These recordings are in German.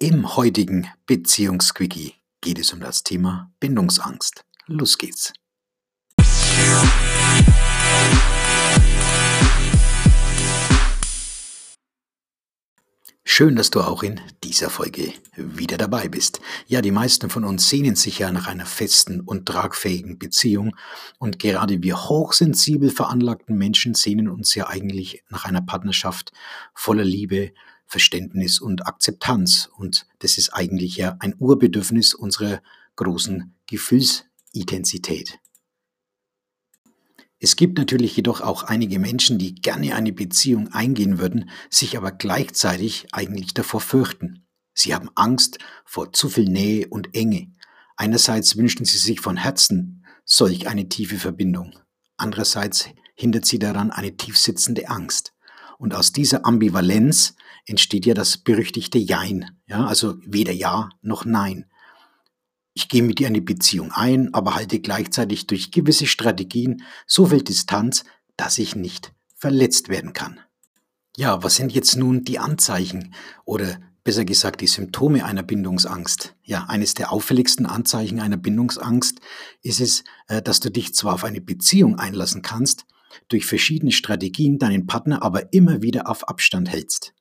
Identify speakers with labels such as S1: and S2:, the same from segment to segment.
S1: Im heutigen Beziehungsquickie geht es um das Thema Bindungsangst. Los geht's. Schön, dass du auch in dieser Folge wieder dabei bist. Ja, die meisten von uns sehnen sich ja nach einer festen und tragfähigen Beziehung und gerade wir hochsensibel veranlagten Menschen sehnen uns ja eigentlich nach einer Partnerschaft voller Liebe, Verständnis und Akzeptanz. Und das ist eigentlich ja ein Urbedürfnis unserer großen Gefühlsintensität. Es gibt natürlich jedoch auch einige Menschen, die gerne eine Beziehung eingehen würden, sich aber gleichzeitig eigentlich davor fürchten. Sie haben Angst vor zu viel Nähe und Enge. Einerseits wünschen sie sich von Herzen solch eine tiefe Verbindung. Andererseits hindert sie daran eine tiefsitzende Angst. Und aus dieser Ambivalenz entsteht ja das berüchtigte Jein, ja, also weder Ja noch Nein. Ich gehe mit dir eine Beziehung ein, aber halte gleichzeitig durch gewisse Strategien so viel Distanz, dass ich nicht verletzt werden kann. Ja, was sind jetzt nun die Anzeichen oder besser gesagt die Symptome einer Bindungsangst? Ja, eines der auffälligsten Anzeichen einer Bindungsangst ist es, äh, dass du dich zwar auf eine Beziehung einlassen kannst, durch verschiedene Strategien deinen Partner aber immer wieder auf Abstand hältst.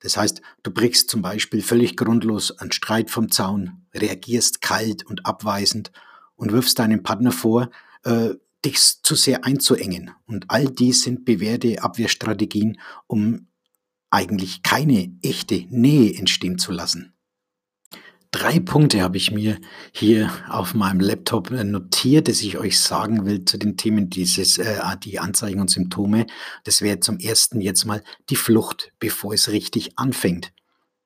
S1: Das heißt, du brichst zum Beispiel völlig grundlos einen Streit vom Zaun, reagierst kalt und abweisend und wirfst deinem Partner vor, äh, dich zu sehr einzuengen. Und all dies sind bewährte Abwehrstrategien, um eigentlich keine echte Nähe entstehen zu lassen. Drei Punkte habe ich mir hier auf meinem Laptop äh, notiert, dass ich euch sagen will zu den Themen dieses, äh, die Anzeigen und Symptome. Das wäre zum ersten jetzt mal die Flucht, bevor es richtig anfängt.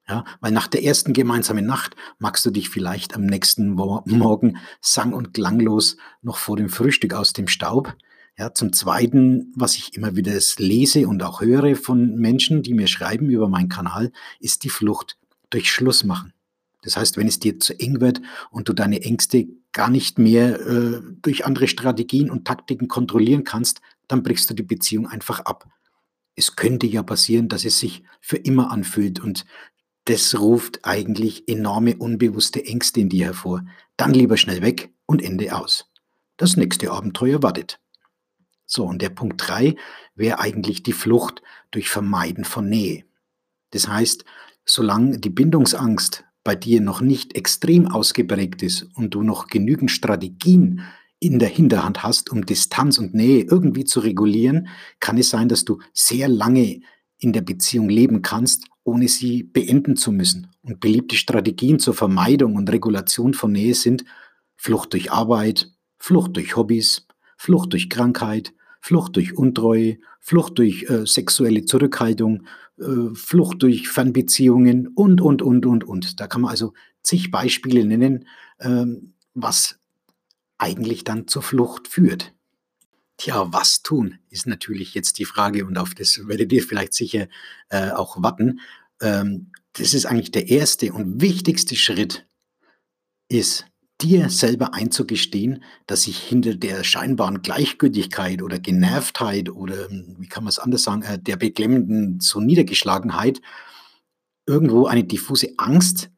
S1: Ja, weil nach der ersten gemeinsamen Nacht magst du dich vielleicht am nächsten Morgen sang- und klanglos noch vor dem Frühstück aus dem Staub. Ja, zum Zweiten, was ich immer wieder lese und auch höre von Menschen, die mir schreiben über meinen Kanal, ist die Flucht durch Schlussmachen. Das heißt, wenn es dir zu eng wird und du deine Ängste gar nicht mehr äh, durch andere Strategien und Taktiken kontrollieren kannst, dann brichst du die Beziehung einfach ab. Es könnte ja passieren, dass es sich für immer anfühlt und das ruft eigentlich enorme unbewusste Ängste in dir hervor. Dann lieber schnell weg und Ende aus. Das nächste Abenteuer wartet. So, und der Punkt drei wäre eigentlich die Flucht durch Vermeiden von Nähe. Das heißt, solange die Bindungsangst bei dir noch nicht extrem ausgeprägt ist und du noch genügend Strategien in der Hinterhand hast, um Distanz und Nähe irgendwie zu regulieren, kann es sein, dass du sehr lange in der Beziehung leben kannst, ohne sie beenden zu müssen. Und beliebte Strategien zur Vermeidung und Regulation von Nähe sind Flucht durch Arbeit, Flucht durch Hobbys, Flucht durch Krankheit, Flucht durch Untreue, Flucht durch äh, sexuelle Zurückhaltung, äh, Flucht durch Fernbeziehungen und, und, und, und, und. Da kann man also zig Beispiele nennen, ähm, was eigentlich dann zur Flucht führt. Tja, was tun, ist natürlich jetzt die Frage und auf das werdet ihr vielleicht sicher äh, auch warten. Ähm, das ist eigentlich der erste und wichtigste Schritt, ist dir selber einzugestehen, dass sich hinter der scheinbaren Gleichgültigkeit oder Genervtheit oder, hm, wie kann man es anders sagen, äh, der beklemmenden so Niedergeschlagenheit irgendwo eine diffuse Angst,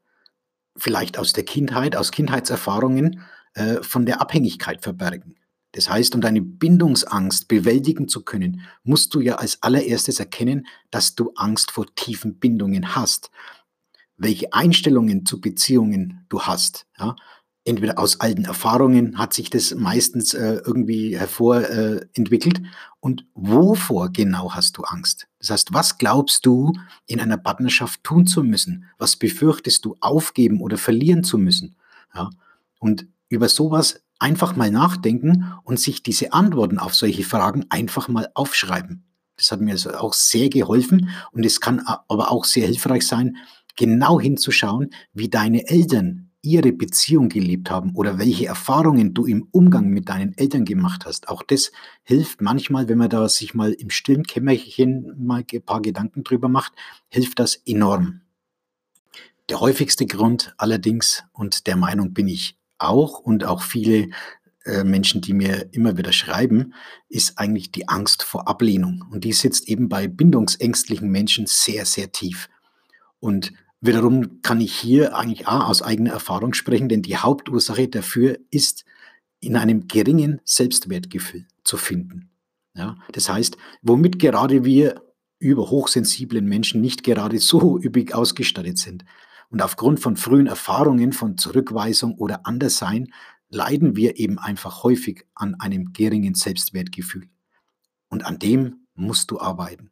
S1: vielleicht aus der Kindheit, aus Kindheitserfahrungen, äh, von der Abhängigkeit verbergen. Das heißt, um deine Bindungsangst bewältigen zu können, musst du ja als allererstes erkennen, dass du Angst vor tiefen Bindungen hast. Welche Einstellungen zu Beziehungen du hast. Ja? Entweder aus alten Erfahrungen hat sich das meistens äh, irgendwie hervorentwickelt. Äh, und wovor genau hast du Angst? Das heißt, was glaubst du in einer Partnerschaft tun zu müssen? Was befürchtest du aufgeben oder verlieren zu müssen? Ja? Und über sowas einfach mal nachdenken und sich diese Antworten auf solche Fragen einfach mal aufschreiben. Das hat mir also auch sehr geholfen und es kann aber auch sehr hilfreich sein, genau hinzuschauen, wie deine Eltern ihre Beziehung gelebt haben oder welche Erfahrungen du im Umgang mit deinen Eltern gemacht hast. Auch das hilft manchmal, wenn man da sich mal im stillen Kämmerchen mal ein paar Gedanken drüber macht, hilft das enorm. Der häufigste Grund allerdings, und der Meinung bin ich auch und auch viele äh, Menschen, die mir immer wieder schreiben, ist eigentlich die Angst vor Ablehnung. Und die sitzt eben bei bindungsängstlichen Menschen sehr, sehr tief. Und Wiederum kann ich hier eigentlich auch aus eigener Erfahrung sprechen, denn die Hauptursache dafür ist, in einem geringen Selbstwertgefühl zu finden. Ja, das heißt, womit gerade wir über hochsensiblen Menschen nicht gerade so üppig ausgestattet sind. Und aufgrund von frühen Erfahrungen von Zurückweisung oder Anderssein leiden wir eben einfach häufig an einem geringen Selbstwertgefühl. Und an dem musst du arbeiten.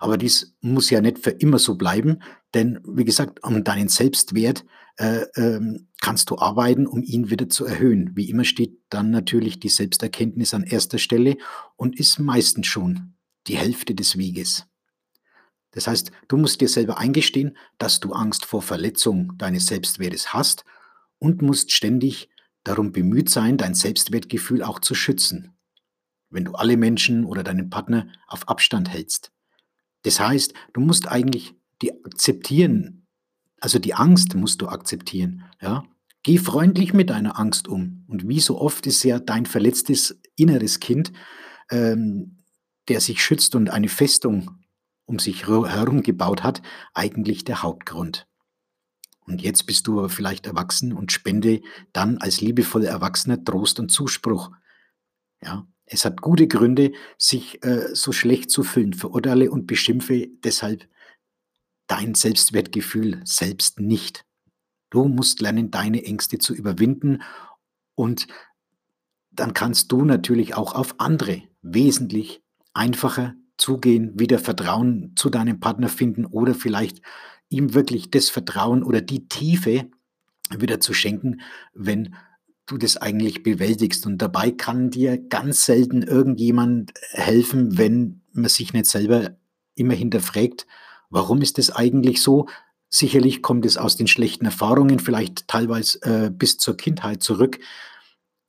S1: Aber dies muss ja nicht für immer so bleiben, denn wie gesagt, um deinen Selbstwert äh, ähm, kannst du arbeiten, um ihn wieder zu erhöhen. Wie immer steht dann natürlich die Selbsterkenntnis an erster Stelle und ist meistens schon die Hälfte des Weges. Das heißt, du musst dir selber eingestehen, dass du Angst vor Verletzung deines Selbstwertes hast und musst ständig darum bemüht sein, dein Selbstwertgefühl auch zu schützen, wenn du alle Menschen oder deinen Partner auf Abstand hältst. Das heißt, du musst eigentlich die akzeptieren, also die Angst musst du akzeptieren, ja. Geh freundlich mit deiner Angst um. Und wie so oft ist ja dein verletztes inneres Kind, ähm, der sich schützt und eine Festung um sich herum gebaut hat, eigentlich der Hauptgrund. Und jetzt bist du aber vielleicht erwachsen und spende dann als liebevoller Erwachsener Trost und Zuspruch. Ja, es hat gute Gründe, sich äh, so schlecht zu fühlen. Verurteile und beschimpfe deshalb dein Selbstwertgefühl selbst nicht. Du musst lernen, deine Ängste zu überwinden und dann kannst du natürlich auch auf andere wesentlich einfacher zugehen, wieder Vertrauen zu deinem Partner finden oder vielleicht ihm wirklich das Vertrauen oder die Tiefe wieder zu schenken, wenn du das eigentlich bewältigst. Und dabei kann dir ganz selten irgendjemand helfen, wenn man sich nicht selber immer hinterfragt, warum ist das eigentlich so? Sicherlich kommt es aus den schlechten Erfahrungen, vielleicht teilweise äh, bis zur Kindheit zurück,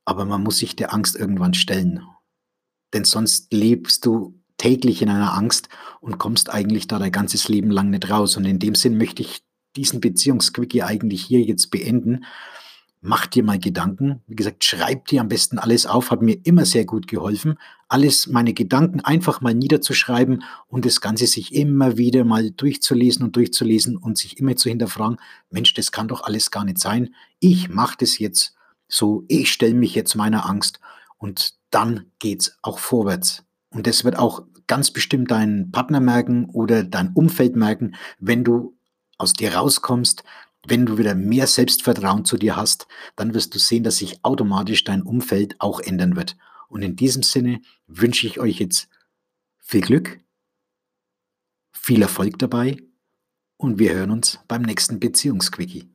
S1: aber man muss sich der Angst irgendwann stellen. Denn sonst lebst du täglich in einer Angst und kommst eigentlich da dein ganzes Leben lang nicht raus. Und in dem Sinn möchte ich diesen Beziehungsquickie eigentlich hier jetzt beenden. Mach dir mal Gedanken. Wie gesagt, schreib dir am besten alles auf, hat mir immer sehr gut geholfen. Alles, meine Gedanken einfach mal niederzuschreiben und das Ganze sich immer wieder mal durchzulesen und durchzulesen und sich immer zu hinterfragen, Mensch, das kann doch alles gar nicht sein. Ich mache das jetzt so, ich stelle mich jetzt meiner Angst und dann geht's auch vorwärts. Und das wird auch ganz bestimmt dein Partner merken oder dein Umfeld merken, wenn du aus dir rauskommst, wenn du wieder mehr Selbstvertrauen zu dir hast, dann wirst du sehen, dass sich automatisch dein Umfeld auch ändern wird. Und in diesem Sinne wünsche ich euch jetzt viel Glück, viel Erfolg dabei und wir hören uns beim nächsten Beziehungsquickie.